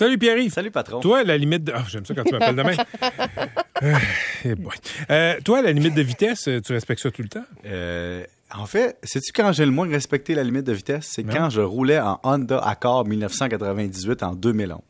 Salut Pierre-Yves. Salut patron. Toi, à la limite de... Oh, j'aime ça quand tu m'appelles demain. euh, eh boy. Euh, toi, à la limite de vitesse, tu respectes ça tout le temps? Euh, en fait, sais-tu quand j'ai le moins respecté la limite de vitesse? C'est quand je roulais en Honda Accord 1998 en 2011.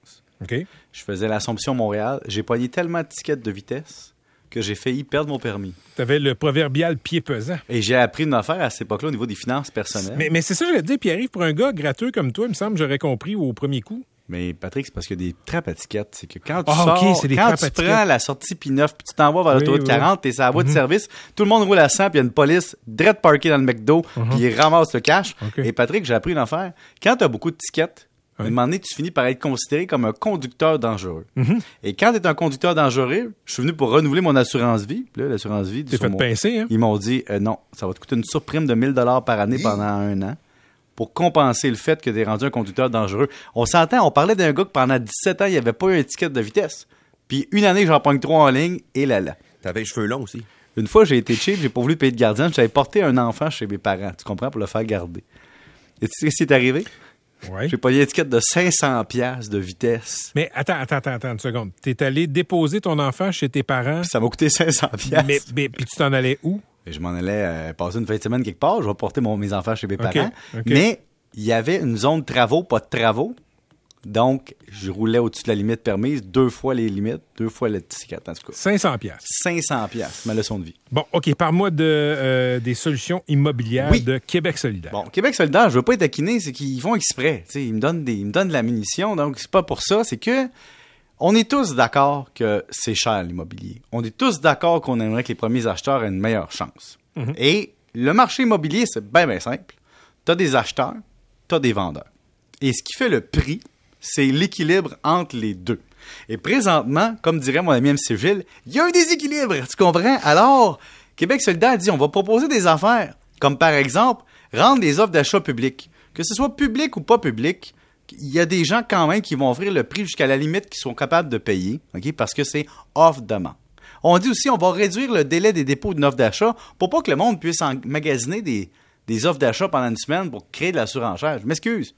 OK. Je faisais l'Assomption Montréal. J'ai pogné tellement de tickets de vitesse que j'ai failli perdre mon permis. Tu avais le proverbial pied pesant. Et j'ai appris une affaire à cette époque-là au niveau des finances personnelles. Mais, mais c'est ça, que j'allais te dire, Pierre-Yves, pour un gars gratteux comme toi, il me semble, j'aurais compris au premier coup. Mais Patrick, c'est parce qu'il y a des trappes à tickets. C'est que quand tu Ah, sors, des quand tu prends la sortie P9 puis tu t'en vas vers l'autoroute oui. 40, t'es sur la voie Mhm. de service, tout le monde roule à 100 puis il y a une police direct parquée dans le McDo puis il ramasse le cash. Mhm. Et Patrick, j'ai appris une affaire. Quand tu as beaucoup de tickets, à un moment donné, tu finis par être considéré comme un conducteur dangereux. Mhm. Et quand tu es un conducteur dangereux, je suis venu pour renouveler mon assurance vie. Là, l'assurance vie, sur fait mon- pincer, hein? ils m'ont dit euh, non, ça va te coûter une surprime de 1000 dollars par année pendant un an pour compenser le fait que tu es rendu un conducteur dangereux. On s'entend, on parlait d'un gars que pendant 17 ans, il avait pas eu un ticket de vitesse. Puis une année, j'en pogne trois en ligne et là là. T'avais les cheveux longs aussi. Une fois, j'ai été cheap, j'ai pas voulu payer de gardien, j'avais porté un enfant chez mes parents, tu comprends, pour le faire garder. Et tu sais ce qui est arrivé? Ouais. J'ai payé ticket de 500 pièces de vitesse. Mais attends, attends, attends, attends une seconde. T'es allé déposer ton enfant chez tes parents, Puis ça m'a coûté 500 pièces. mais, mais- puis tu t'en allais où? Je m'en allais euh, passer une fin de semaine quelque part. Je vais porter mon, mes enfants chez mes parents. Mais il y avait une zone de travaux, pas de travaux. Donc, je roulais au-dessus de la limite permise, deux fois les limites, deux fois le ticket. En tout cas, 500 pièces. 500 pièces, ma leçon de vie. Bon, OK, parle-moi de, euh, des solutions immobilières Oui. de Québec solidaire. Bon, Québec solidaire, je veux pas être taquiné, c'est qu'ils font exprès. Ils me donnent des, ils me donnent de la munition, donc c'est pas pour ça. C'est que on est tous d'accord que c'est cher l'immobilier. On est tous d'accord qu'on aimerait que les premiers acheteurs aient une meilleure chance. Et le marché immobilier, c'est bien, bien simple. Tu as des acheteurs, tu as des vendeurs. Et ce qui fait le prix, c'est l'équilibre entre les deux. Et présentement, comme dirait mon ami MC Gilles, il y a un déséquilibre, tu comprends? Alors, Québec solidaire dit, on va proposer des affaires, comme par exemple, rendre des offres d'achat publiques. Que ce soit public ou pas public, il y a des gens quand même qui vont offrir le prix jusqu'à la limite qu'ils sont capables de payer, OK? Parce que c'est off-demand. On dit aussi, on va réduire le délai des dépôts d'une offre d'achat pour pas que le monde puisse magasiner des, des offres d'achat pendant une semaine pour créer de la surenchère. Je m'excuse.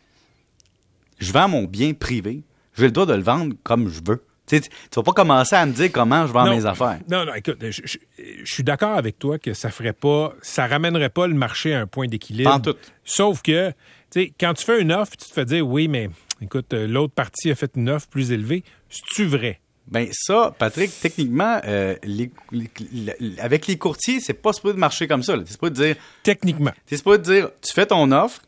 Je vends mon bien privé. J'ai le droit de le vendre comme je veux. Tu tu vas pas commencer à me dire comment je vends mes affaires. Non, non, écoute, je, je- je suis d'accord avec toi que ça ferait pas, ça ramènerait pas le marché à un point d'équilibre. Sauf que, sais, quand tu fais une offre, tu te fais dire, oui, mais écoute, euh, l'autre partie a fait une offre plus élevée. C'est-tu vrai? Ben ça, Patrick, techniquement, euh, les- les- les- avec les courtiers, c'est pas supposé de marcher comme ça. C'est supposé de dire, Techniquement. c'est supposé de dire, tu fais ton offre,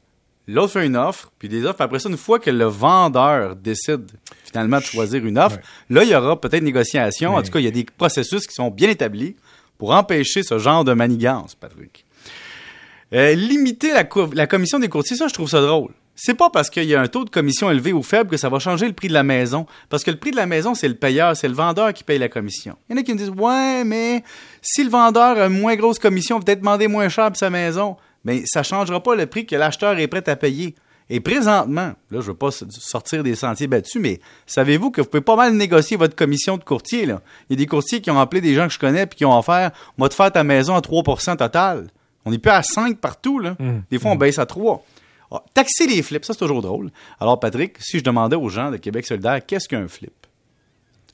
l'autre fait une offre, puis des offres. Après ça, une fois que le vendeur décide finalement de choisir une offre, Ouais. là, il y aura peut-être négociation. En tout cas, il y a des processus qui sont bien établis pour empêcher ce genre de manigance, Patrick. Euh, limiter la, commission des courtiers, ça, je trouve ça drôle. C'est pas parce qu'il y a un taux de commission élevé ou faible que ça va changer le prix de la maison. Parce que le prix de la maison, c'est le payeur, c'est le vendeur qui paye la commission. Il y en a qui me disent, ouais, mais si le vendeur a une moins grosse commission, peut-être demander moins cher pour sa maison, mais ça changera pas le prix que l'acheteur est prêt à payer. Et présentement, là, je veux pas sortir des sentiers battus, mais savez-vous que vous pouvez pas mal négocier votre commission de courtier, là? Il y a des courtiers qui ont appelé des gens que je connais puis qui ont offert, moi, de faire ta maison à 3% total. On n'est plus à 5 partout, là. Des fois, on baisse à 3. Ah, taxer les flips, ça, c'est toujours drôle. Alors, Patrick, si je demandais aux gens de Québec solidaire, qu'est-ce qu'un flip?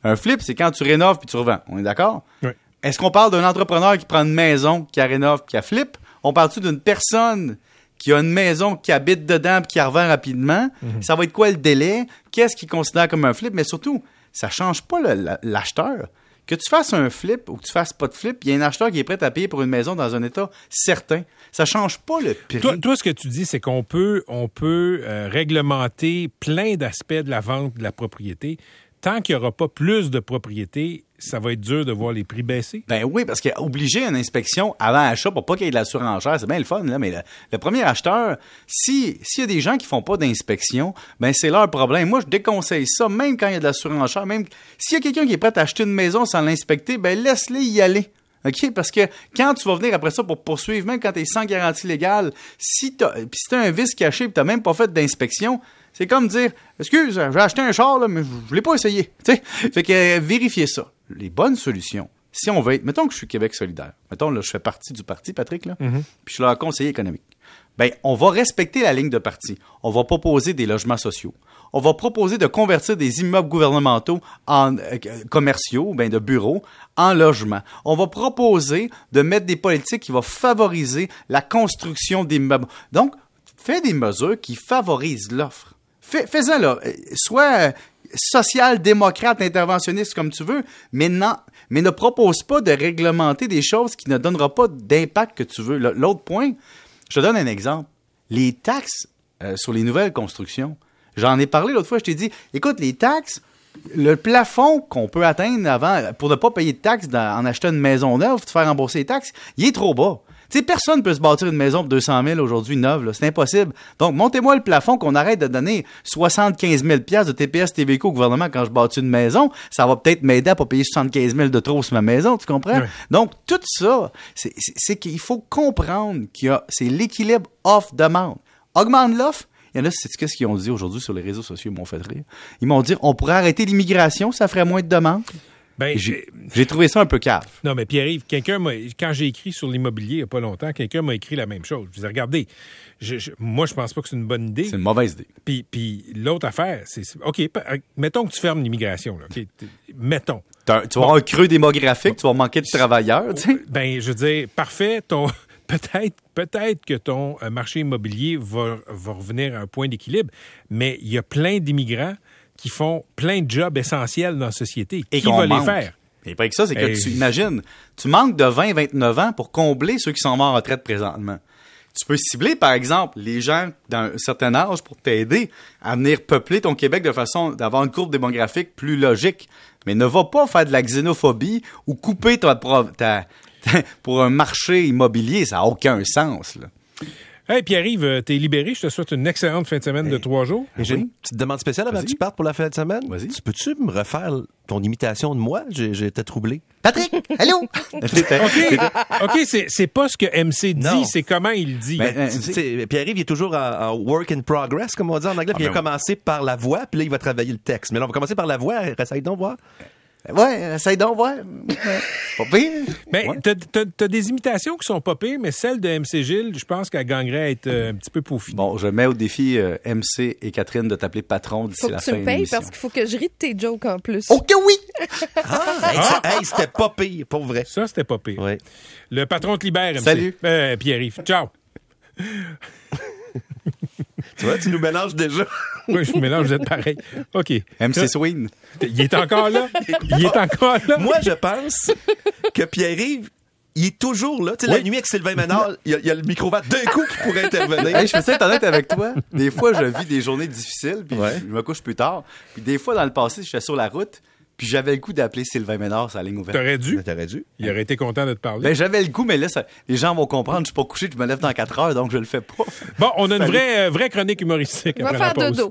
Un flip, c'est quand tu rénoves puis tu revends. On est d'accord? Oui. Est-ce qu'on parle d'un entrepreneur qui prend une maison, qui la rénove, qui la flip? On parle-tu d'une personne qui a une maison, qui habite dedans puis qui la revend rapidement? Ça va être quoi le délai? Qu'est-ce qu'il considère comme un flip? Mais surtout, ça change pas l'acheteur. Que tu fasses un flip ou que tu fasses pas de flip, il y a un acheteur qui est prêt à payer pour une maison dans un état certain. Ça change pas le prix. Toi, ce que tu dis, c'est qu'on peut, on peut euh, réglementer plein d'aspects de la vente de la propriété. Tant qu'il n'y aura pas plus de propriété, ça va être dur de voir les prix baisser. Ben oui, parce qu'obliger une inspection avant achat pour pas qu'il y ait de la surenchère, c'est bien le fun, là, mais le, premier acheteur, si s'il y a des gens qui font pas d'inspection, ben c'est leur problème. Moi, je déconseille ça, même quand il y a de la surenchère, même s'il y a quelqu'un qui est prêt à acheter une maison sans l'inspecter, ben laisse-les y aller. OK? Parce que quand tu vas venir après ça pour poursuivre, même quand tu es sans garantie légale, si tu puis si t'as un vice caché et tu même pas fait d'inspection, c'est comme dire Excuse, j'ai acheté un char, là, mais je l'ai pas essayé. Tu sais? Fait que euh, vérifiez ça. Les bonnes solutions, si on veut être. Mettons que je suis Québec solidaire. Mettons, là, je fais partie du parti, Patrick, là, puis je suis leur conseiller économique. Ben, on va respecter la ligne de parti. On va proposer des logements sociaux. on va proposer de convertir des immeubles gouvernementaux en euh, commerciaux, ben de bureaux, en logements. On va proposer de mettre des politiques qui vont favoriser la construction d'immeubles. Donc, fais des mesures qui favorisent l'offre. Fais, fais-en là. Euh, Sois social-démocrate, interventionniste comme tu veux, mais ne propose pas de réglementer des choses qui ne donneront pas d'impact que tu veux. L'autre point, je te donne un exemple. Les taxes euh, sur les nouvelles constructions. J'en ai parlé l'autre fois, je t'ai dit, écoute, les taxes, le plafond qu'on peut atteindre avant, pour ne pas payer de taxes en achetant une maison neuve, te faire rembourser les taxes, il est trop bas. Sais, personne ne peut se bâtir une maison pour 200 000 aujourd'hui neuve, là. c'est impossible. Donc, montez-moi le plafond qu'on arrête de donner 75 000 piastres de TPS TVQ au gouvernement quand je bâtis une maison. Ça va peut-être m'aider à pas payer 75 000 de trop sur ma maison, tu comprends? Donc, tout ça, c'est qu'il faut comprendre qu'il y a, c'est l'équilibre offre-demande. Augmente l'offre. Il y en a, c'est ce qu'ils ont dit aujourd'hui sur les réseaux sociaux, ils m'ont fait rire. Ils m'ont dit, on pourrait arrêter l'immigration, ça ferait moins de demandes. Ben, J'ai j'ai trouvé ça un peu cave. Non, mais Pierre-Yves, quelqu'un m'a. Quand j'ai écrit sur l'immobilier il n'y a pas longtemps, quelqu'un m'a écrit la même chose. Je disais, regardez, je- je- moi, je pense pas que c'est une bonne idée. C'est une mauvaise idée. Puis, puis l'autre affaire, c'est. OK, euh, mettons que tu fermes l'immigration. là, Mettons. Tu vas avoir un creux démographique, tu vas manquer de travailleurs, tu sais. Ben, je veux dire, parfait, ton. Peut-être, peut-être que ton euh, marché immobilier va, va revenir à un point d'équilibre, mais il y a plein d'immigrants qui font plein de jobs essentiels dans la société. Et qui va manque. les faire? Et pas que ça, c'est que tu imagines, tu manques de 20-29 ans pour combler ceux qui sont morts en retraite présentement. Tu peux cibler, par exemple, les gens d'un certain âge pour t'aider à venir peupler ton Québec de façon d'avoir une courbe démographique plus logique. Mais ne va pas faire de la xénophobie ou couper ta, pro- ta- ta- pour un marché immobilier. Ça n'a aucun sens. Là. Hey, Pierre-Yves, euh, t'es libéré. Je te souhaite une excellente fin de semaine de trois jours. J'ai une petite demande spéciale avant que tu partes pour la fin de semaine. Vas-y. Tu peux-tu me refaire ton imitation de moi? Été troublé. Patrick, allô? OK, OK, c'est, pas ce que MC dit, c'est comment il dit. Ben, Tu sais, Pierre-Yves, il est toujours en, en work in progress, comme on dit en anglais. puis il a ben oui. commencé par la voix, puis là, il va travailler le texte. Mais là, on va commencer par la voix. Essaye donc voir. Ouais, essaye donc voir. Pas pire. Ben, Ouais. t'as, t'as- t'as des imitations qui sont pas pires, mais celle de MC Gilles, je pense qu'elle gagnerait à être euh, un petit peu peaufinée. Bon, je mets au défi euh, MC et Catherine de t'appeler patron d'ici Faut la que tu fin me de payes l'émission. parce qu'il faut que je rie de tes jokes en plus. Oh que oui! Hey, ça- hey, c'était pas pire, pour vrai. Ça, c'était pas pire. Ouais. Le patron te libère, MC. Salut. Euh, Pierre-Yves. Ciao. Tu vois, tu nous mélanges déjà. Oui, je mélange, vous êtes pareil. OK. MC Swing. Il est encore là? Il est encore là? Moi, je pense que Pierre-Yves, il est toujours là. Tu sais, la nuit avec Sylvain Ménard, il y a, il y a le micro d'un coup qui pourrait intervenir. Hey, je peux être honnête avec toi. Des fois, je vis des journées difficiles, puis Ouais. je me couche plus tard. Puis des fois, dans le passé, j'étais sur la route, puis j'avais le goût d'appeler Sylvain Ménard sa ligne ouverte. T'aurais dû. T'aurais dû. Il aurait été content de te parler. Ben, j'avais le goût, mais là, ça- les gens vont comprendre, je suis pas couché, je me lève dans 4 heures, donc je le fais pas. Bon, on a une vraie, euh, vraie chronique humoristique Va après la faire pause. dodo.